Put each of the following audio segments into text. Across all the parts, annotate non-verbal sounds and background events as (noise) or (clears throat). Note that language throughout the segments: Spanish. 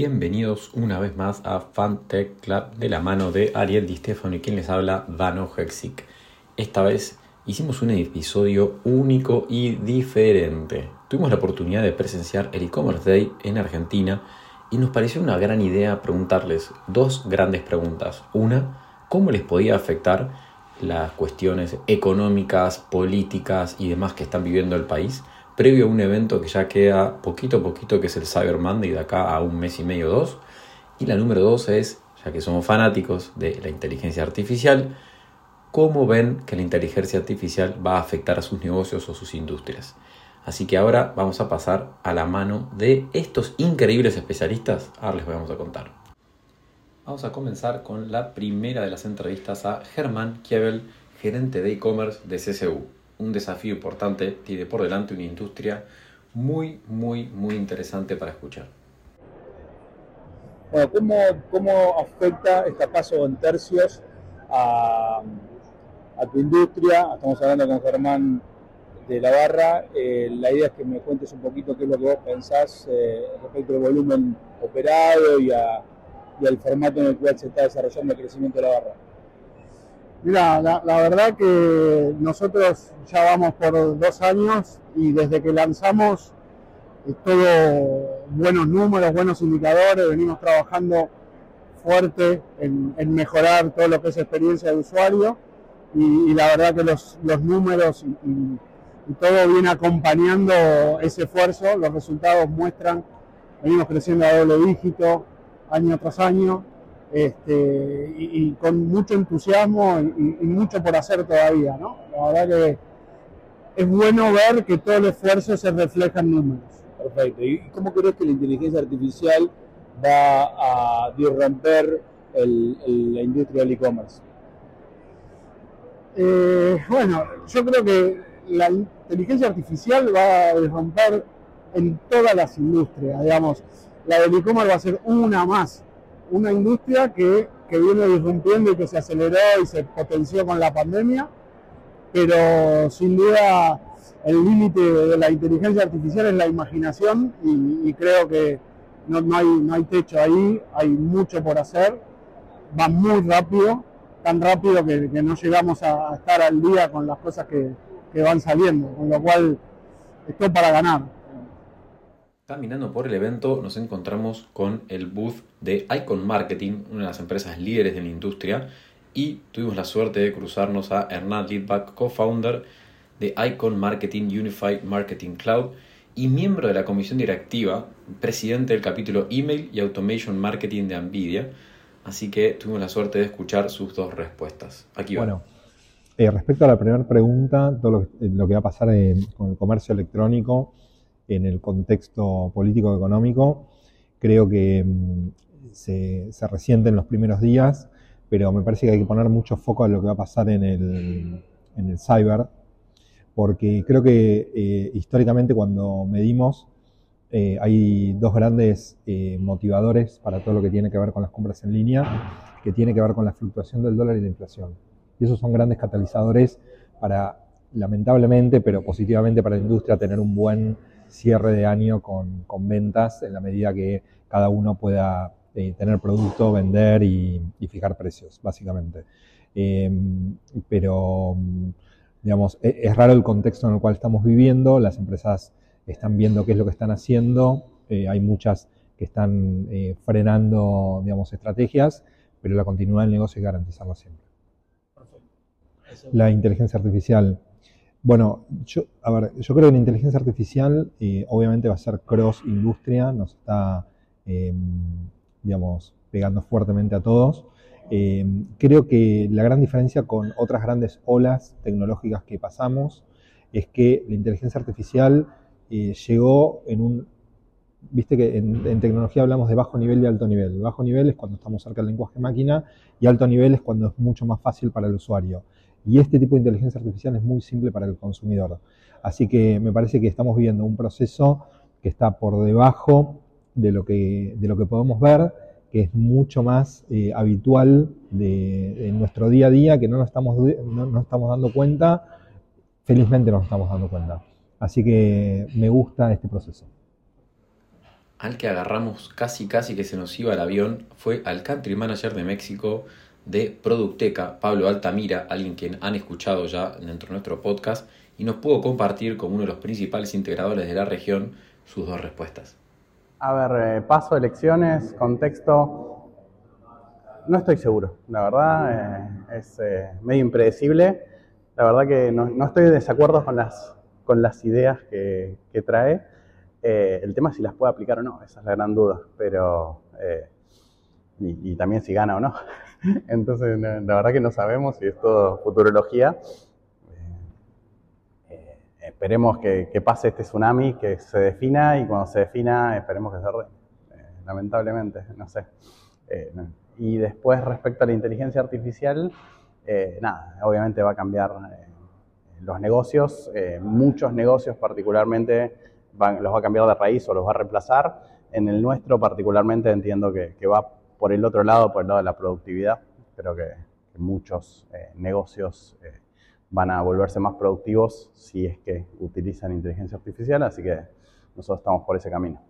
Bienvenidos una vez más a Fantech Club de la mano de Ariel Di Stefano y quien les habla, Dano Hexic. Esta vez hicimos un episodio único y diferente. Tuvimos la oportunidad de presenciar el e-commerce day en Argentina y nos pareció una gran idea preguntarles dos grandes preguntas. Una, ¿cómo les podía afectar las cuestiones económicas, políticas y demás que están viviendo el país? Previo a un evento que ya queda poquito a poquito, que es el Cyber Monday de acá a un mes y medio, dos. Y la número dos es, ya que somos fanáticos de la inteligencia artificial, cómo ven que la inteligencia artificial va a afectar a sus negocios o sus industrias. Así que ahora vamos a pasar a la mano de estos increíbles especialistas. Ahora les vamos a contar. Vamos a comenzar con la primera de las entrevistas a Germán Kiebel, gerente de e-commerce de CCU un desafío importante, tiene por delante una industria muy, muy, muy interesante para escuchar. Bueno, ¿cómo, cómo afecta este paso en tercios a, tu industria? Estamos hablando con Germán de la barra. Eh, la idea es que me cuentes un poquito qué es lo que vos pensás eh, respecto al volumen operado y al formato en el cual se está desarrollando el crecimiento de la barra. Mira, la, verdad que nosotros ya vamos por dos años y desde que lanzamos es todo buenos números, buenos indicadores, venimos trabajando fuerte en, mejorar todo lo que es experiencia de usuario y, la verdad que los, números y, todo viene acompañando ese esfuerzo, los resultados muestran, venimos creciendo a doble dígito año tras año este, y, con mucho entusiasmo y, mucho por hacer todavía, ¿no? La verdad que es bueno ver que todo el esfuerzo se refleja en números. Perfecto. ¿Y cómo crees que la inteligencia artificial va a disromper la industria del e-commerce? Eh, bueno, yo creo que la inteligencia artificial va a disromper en todas las industrias, digamos. La del e-commerce va a ser una más una industria que, viene disrumpiendo y que se aceleró y se potenció con la pandemia, pero sin duda el límite de la inteligencia artificial es la imaginación y, creo que no, hay, no hay techo ahí, hay mucho por hacer, va muy rápido, tan rápido que, no llegamos a, estar al día con las cosas que, que van saliendo, con lo cual esto para ganar. Caminando por el evento nos encontramos con el booth de Icon Marketing, una de las empresas líderes de la industria, y tuvimos la suerte de cruzarnos a Hernán Lidbach, co-founder de Icon Marketing Unified Marketing Cloud y miembro de la comisión directiva, presidente del capítulo Email y Automation Marketing de Nvidia. Así que tuvimos la suerte de escuchar sus dos respuestas. Aquí va. Bueno, eh, respecto a la primera pregunta, todo lo lo que va a pasar con el comercio electrónico en el contexto político-económico. Creo que mm, se, se, resiente en los primeros días, pero me parece que hay que poner mucho foco en lo que va a pasar en el, en el cyber, porque creo que eh, históricamente cuando medimos eh, hay dos grandes eh, motivadores para todo lo que tiene que ver con las compras en línea, que tiene que ver con la fluctuación del dólar y la inflación. Y esos son grandes catalizadores para, lamentablemente, pero positivamente para la industria, tener un buen cierre de año con, ventas en la medida que cada uno pueda eh, tener producto, vender y, fijar precios, básicamente. Em, pero, digamos, e, es, raro el contexto en el cual estamos viviendo, las empresas están viendo qué es lo que están haciendo, eh, hay muchas que están eh, frenando, digamos, estrategias, pero la continuidad del negocio es garantizarlo siempre. La inteligencia artificial bueno, yo, a ver, yo creo que la inteligencia artificial eh, obviamente va a ser cross industria, nos está, em, digamos, pegando fuertemente a todos. Em, creo que la gran diferencia con otras grandes olas tecnológicas que pasamos es que la inteligencia artificial eh, llegó en un, viste que en, en, tecnología hablamos de bajo nivel y alto nivel. Bajo nivel es cuando estamos cerca del lenguaje máquina y alto nivel es cuando es mucho más fácil para el usuario. Y este tipo de inteligencia artificial es muy simple para el consumidor. Así que me parece que estamos viviendo un proceso que está por debajo de lo que, de lo que podemos ver, que es mucho más eh, habitual de, nuestro día a día, que no nos, estamos, no, estamos dando cuenta, felizmente nos estamos dando cuenta. Así que me gusta este proceso. al que agarramos casi casi que se nos iba el avión fue al country manager de México de Producteca, Pablo Altamira, alguien quien han escuchado ya dentro de nuestro podcast, y nos pudo compartir como uno de los principales integradores de la región sus dos respuestas. A ver, eh, paso, elecciones, contexto, no estoy seguro, la verdad eh, es eh, medio impredecible, la verdad que no, estoy de desacuerdo con las, con las ideas que, trae, el tema es si las puede aplicar o no, esa es la gran duda, pero... Y, también si gana o no. (laughs) Entonces, la verdad que no sabemos si es todo futurología. Esperemos que, pase este tsunami, que se defina y cuando se defina esperemos que se re, eh, lamentablemente, no sé. Eh, y después respecto a la inteligencia artificial, eh, nada, obviamente va a cambiar los negocios, muchos negocios particularmente los va a cambiar de raíz o los va a reemplazar. En el nuestro particularmente entiendo que, va por el otro lado, por el lado de la productividad. Creo que, muchos negocios van a volverse más productivos si es que utilizan inteligencia artificial, así que nosotros estamos por ese camino.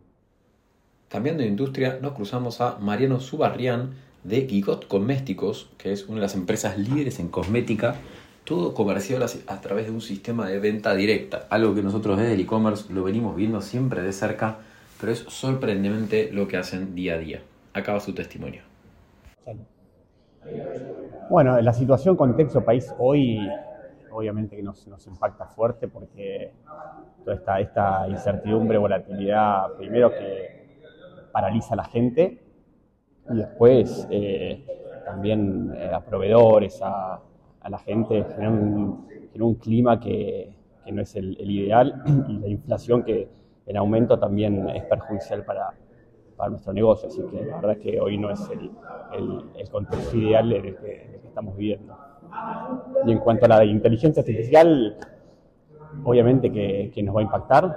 Cambiando de industria, nos cruzamos a Mariano Subarrián de Gigot Cosméticos, que es una de las empresas líderes en cosmética, todo comercial a través de un sistema de venta directa, algo que nosotros desde el e-commerce lo venimos viendo siempre de cerca, pero es sorprendentemente lo que hacen día a día. Acaba su testimonio. Bueno, la situación contexto país hoy obviamente que nos, impacta fuerte porque toda esta, incertidumbre, volatilidad, primero que paraliza a la gente y después eh, también eh, a proveedores, a, la gente, genera un, clima que, no es el, ideal (clears throat) y la inflación que en aumento también es perjudicial para, para nuestro negocio. Así que la verdad es que hoy no es el, el, el contexto ideal de que, de que estamos viviendo. Y en cuanto a la inteligencia artificial, obviamente que, que, nos va a impactar.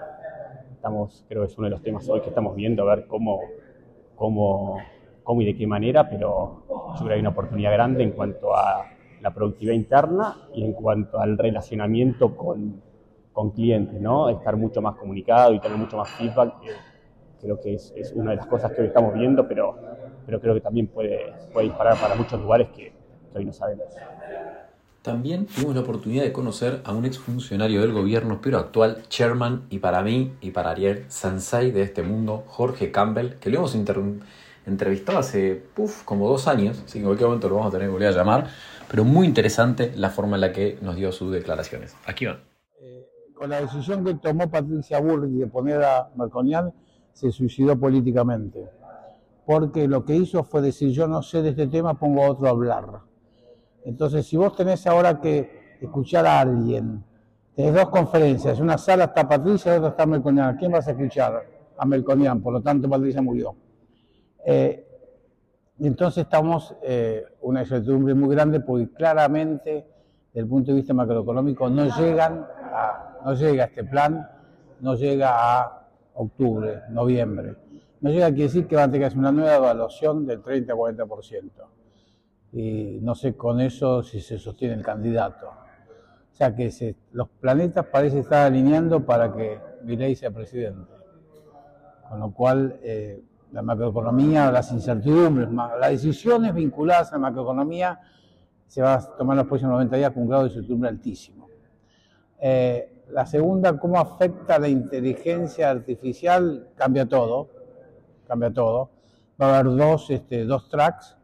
Estamos, creo que es uno de los temas hoy que estamos viendo, a ver cómo, cómo, cómo y de qué manera, pero yo creo que hay una oportunidad grande en cuanto a la productividad interna y en cuanto al relacionamiento con, con clientes, ¿no? Estar mucho más comunicado y tener mucho más feedback. Creo que es, es, una de las cosas que hoy estamos viendo, pero, pero creo que también puede, puede disparar para muchos lugares que, que hoy no sabemos. También tuvimos la oportunidad de conocer a un exfuncionario del gobierno, pero actual chairman, y para mí y para Ariel, Sansai de este mundo, Jorge Campbell, que lo hemos entrevistado hace puff, como dos años, así que en cualquier momento lo vamos a tener que volver a llamar, pero muy interesante la forma en la que nos dio sus declaraciones. Aquí van. Eh, con la decisión que tomó Patricia Burri de poner a Marconian, se suicidó políticamente, porque lo que hizo fue decir, yo no sé de este tema, pongo a otro a hablar entonces, si vos tenés ahora que escuchar a alguien, tenés dos conferencias, una sala está Patricia y otra está Melconian, ¿quién vas a escuchar? A Melconian, por lo tanto Patricia murió. Eh, entonces estamos eh, una incertidumbre muy grande porque claramente, desde el punto de vista macroeconómico, no llegan a, no llega este plan, no llega a octubre, noviembre. No llega a decir que van a tener que hacer una nueva evaluación del 30 a 40% y no sé con eso si se sostiene el candidato. O sea que los planetas parecen estar alineando para que Milei sea presidente. Con lo cual, eh, la macroeconomía, las incertidumbres, las decisiones vinculadas a la macroeconomía se va a tomar los próximos 90 días con un grado de incertidumbre altísimo. Eh, la segunda, cómo afecta la inteligencia artificial, cambia todo, cambia todo. Va a haber dos, este, dos tracks,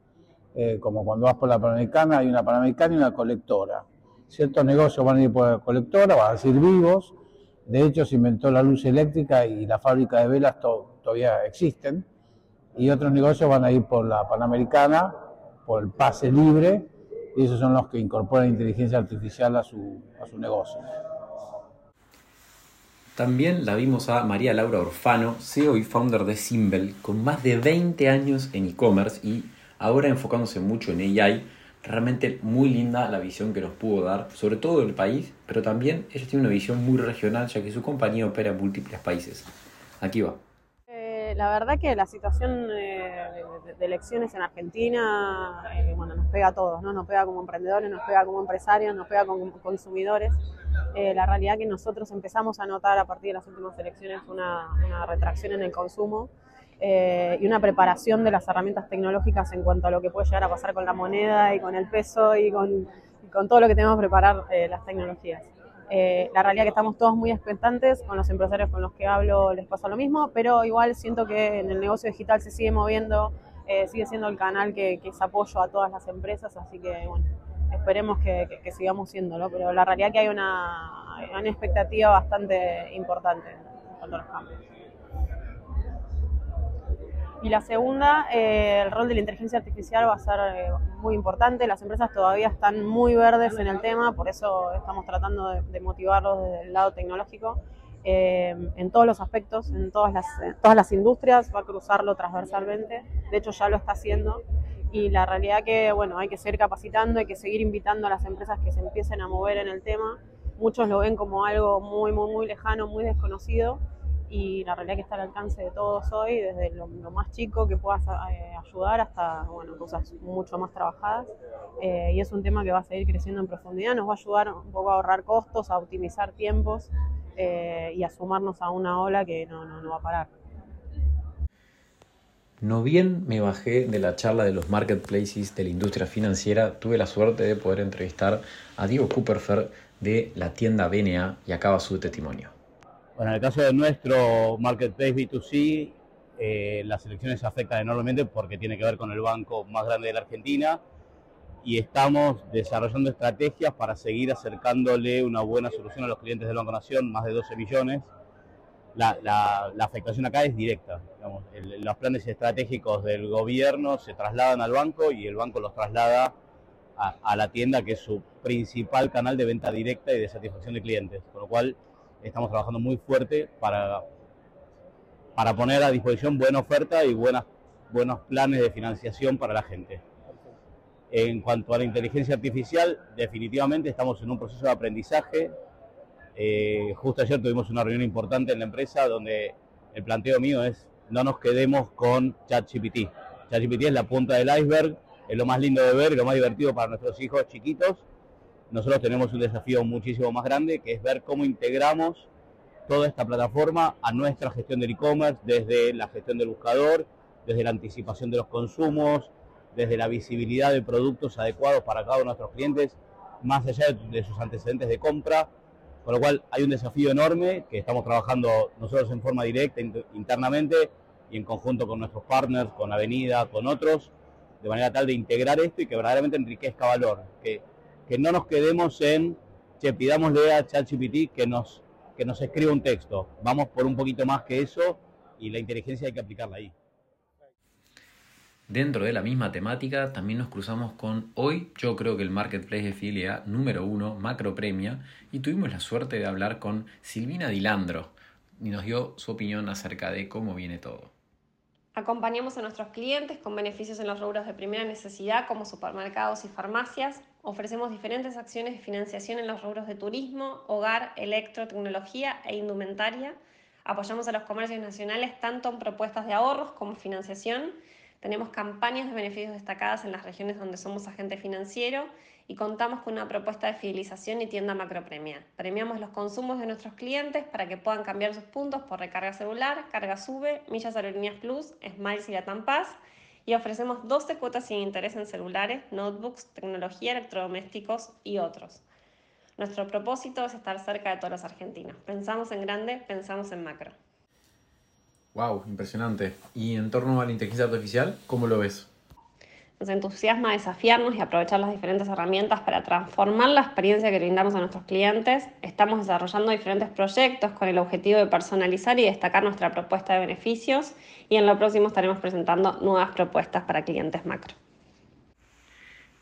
eh, como cuando vas por la Panamericana, hay una Panamericana y una colectora. Ciertos negocios van a ir por la colectora, van a ser vivos. De hecho, se inventó la luz eléctrica y la fábrica de velas todavía existen. Y otros negocios van a ir por la Panamericana, por el pase libre, y esos son los que incorporan inteligencia artificial a su, a su negocio. También la vimos a María Laura Orfano, CEO y founder de Simbel, con más de 20 años en e-commerce y ahora enfocándose mucho en AI, realmente muy linda la visión que nos pudo dar, sobre todo del país, pero también ella tiene una visión muy regional, ya que su compañía opera en múltiples países. Aquí va. Eh, la verdad que la situación eh, de elecciones en Argentina, eh, bueno, nos pega a todos, ¿no? Nos pega como emprendedores, nos pega como empresarios, nos pega como consumidores. Eh, la realidad que nosotros empezamos a notar a partir de las últimas elecciones una, una retracción en el consumo eh, y una preparación de las herramientas tecnológicas en cuanto a lo que puede llegar a pasar con la moneda y con el peso y con, y con todo lo que tenemos que preparar eh, las tecnologías. Eh, la realidad que estamos todos muy expectantes, con los empresarios con los que hablo les pasa lo mismo, pero igual siento que en el negocio digital se sigue moviendo, eh, sigue siendo el canal que, que, es apoyo a todas las empresas, así que bueno, esperemos que, que, que sigamos siéndolo, pero la realidad que hay una, una expectativa bastante importante en cuanto a los cambios. Y la segunda, eh, el rol de la inteligencia artificial va a ser eh, muy importante. Las empresas todavía están muy verdes en el tema, por eso estamos tratando de, de motivarlos desde el lado tecnológico. Eh, en todos los aspectos, en todas las, en todas las industrias, va a cruzarlo transversalmente. De hecho, ya lo está haciendo. Y la realidad que, bueno, hay que seguir capacitando, hay que seguir invitando a las empresas que se empiecen a mover en el tema. Muchos lo ven como algo muy, muy, muy lejano, muy desconocido y la realidad que está al alcance de todos hoy, desde lo, más chico que puedas eh, ayudar hasta bueno, cosas mucho más trabajadas. Eh, y es un tema que va a seguir creciendo en profundidad, nos va a ayudar un poco a ahorrar costos, a optimizar tiempos eh, y a sumarnos a una ola que no, no, no va a parar. No bien me bajé de la charla de los marketplaces de la industria financiera, tuve la suerte de poder entrevistar a Diego Cooperfer de la tienda BNA y acaba su testimonio. Bueno, en el caso de nuestro marketplace B2C, eh, las elecciones afectan enormemente porque tiene que ver con el banco más grande de la Argentina y estamos desarrollando estrategias para seguir acercándole una buena solución a los clientes del Banco Nación, más de 12 millones. La, la, la afectación acá es directa. Digamos, el, los planes estratégicos del gobierno se trasladan al banco y el banco los traslada a, a la tienda, que es su principal canal de venta directa y de satisfacción de clientes. Con lo cual, estamos trabajando muy fuerte para, para poner a disposición buena oferta y buenas, buenos planes de financiación para la gente. En cuanto a la inteligencia artificial, definitivamente estamos en un proceso de aprendizaje. Eh, justo ayer tuvimos una reunión importante en la empresa donde el planteo mío es no nos quedemos con ChatGPT. ChatGPT es la punta del iceberg, es lo más lindo de ver lo más divertido para nuestros hijos chiquitos, nosotros tenemos un desafío muchísimo más grande, que es ver cómo integramos toda esta plataforma a nuestra gestión del e-commerce, desde la gestión del buscador, desde la anticipación de los consumos, desde la visibilidad de productos adecuados para cada uno de nuestros clientes, más allá de sus antecedentes de compra, con lo cual hay un desafío enorme que estamos trabajando nosotros en forma directa internamente y en conjunto con nuestros partners, con Avenida, con otros, de manera tal de integrar esto y que verdaderamente enriquezca valor, que que no nos quedemos en, che, pidámosle a ChatGPT que nos, que nos escriba un texto. Vamos por un poquito más que eso y la inteligencia hay que aplicarla ahí. Dentro de la misma temática, también nos cruzamos con hoy, yo creo que el marketplace de filia número uno, Macro Premia, y tuvimos la suerte de hablar con Silvina Dilandro y nos dio su opinión acerca de cómo viene todo. Acompañamos a nuestros clientes con beneficios en los rubros de primera necesidad como supermercados y farmacias. Ofrecemos diferentes acciones de financiación en los rubros de turismo, hogar, electro, tecnología e indumentaria. Apoyamos a los comercios nacionales tanto en propuestas de ahorros como financiación. Tenemos campañas de beneficios destacadas en las regiones donde somos agente financiero y contamos con una propuesta de fidelización y tienda macropremia. Premiamos los consumos de nuestros clientes para que puedan cambiar sus puntos por recarga celular, carga sube, millas aerolíneas plus, Smiles y Latam Pass y ofrecemos 12 cuotas sin interés en celulares, notebooks, tecnología, electrodomésticos y otros. Nuestro propósito es estar cerca de todos los argentinos. Pensamos en grande, pensamos en macro. Wow, impresionante. Y en torno a la inteligencia artificial, ¿cómo lo ves? Nos entusiasma desafiarnos y aprovechar las diferentes herramientas para transformar la experiencia que brindamos a nuestros clientes. Estamos desarrollando diferentes proyectos con el objetivo de personalizar y destacar nuestra propuesta de beneficios y en lo próximo estaremos presentando nuevas propuestas para clientes macro.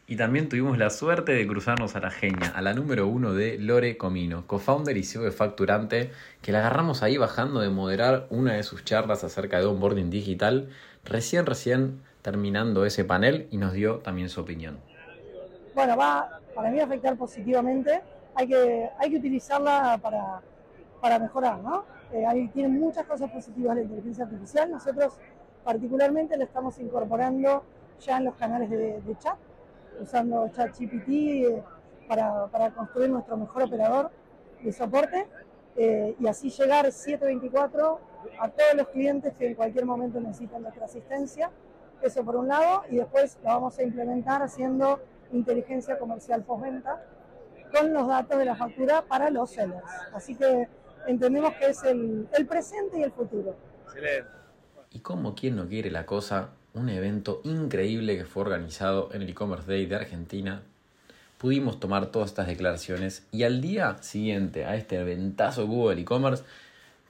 Y también tuvimos la suerte de cruzarnos a la genia, a la número uno de Lore Comino, co-founder y CEO de Facturante, que la agarramos ahí bajando de moderar una de sus charlas acerca de onboarding digital, recién, recién terminando ese panel y nos dio también su opinión. Bueno, va para mí a afectar positivamente, hay que, hay que utilizarla para, para mejorar, ¿no? Eh, ahí tiene muchas cosas positivas la inteligencia artificial, nosotros particularmente la estamos incorporando ya en los canales de chat, usando ChatGPT eh, para, para construir nuestro mejor operador. de soporte eh, y así llegar 724 a todos los clientes que en cualquier momento necesitan nuestra asistencia. Eso por un lado, y después lo vamos a implementar haciendo inteligencia comercial postventa con los datos de la factura para los sellers. Así que entendemos que es el, el presente y el futuro. Excelente. Y como quien no quiere la cosa, un evento increíble que fue organizado en el e-commerce day de Argentina. Pudimos tomar todas estas declaraciones y al día siguiente a este eventazo que hubo del e-commerce,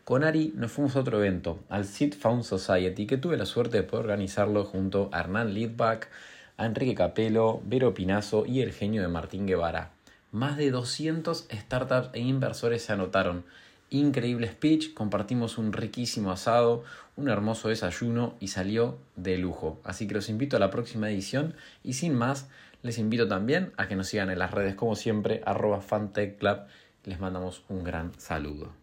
con Ari nos fuimos a otro evento, al Seed Found Society, que tuve la suerte de poder organizarlo junto a Hernán Lidbach, a Enrique Capello, Vero Pinazo y el genio de Martín Guevara. Más de 200 startups e inversores se anotaron increíble speech, compartimos un riquísimo asado, un hermoso desayuno y salió de lujo. Así que los invito a la próxima edición y sin más, les invito también a que nos sigan en las redes como siempre, arroba fantechclub. Les mandamos un gran saludo.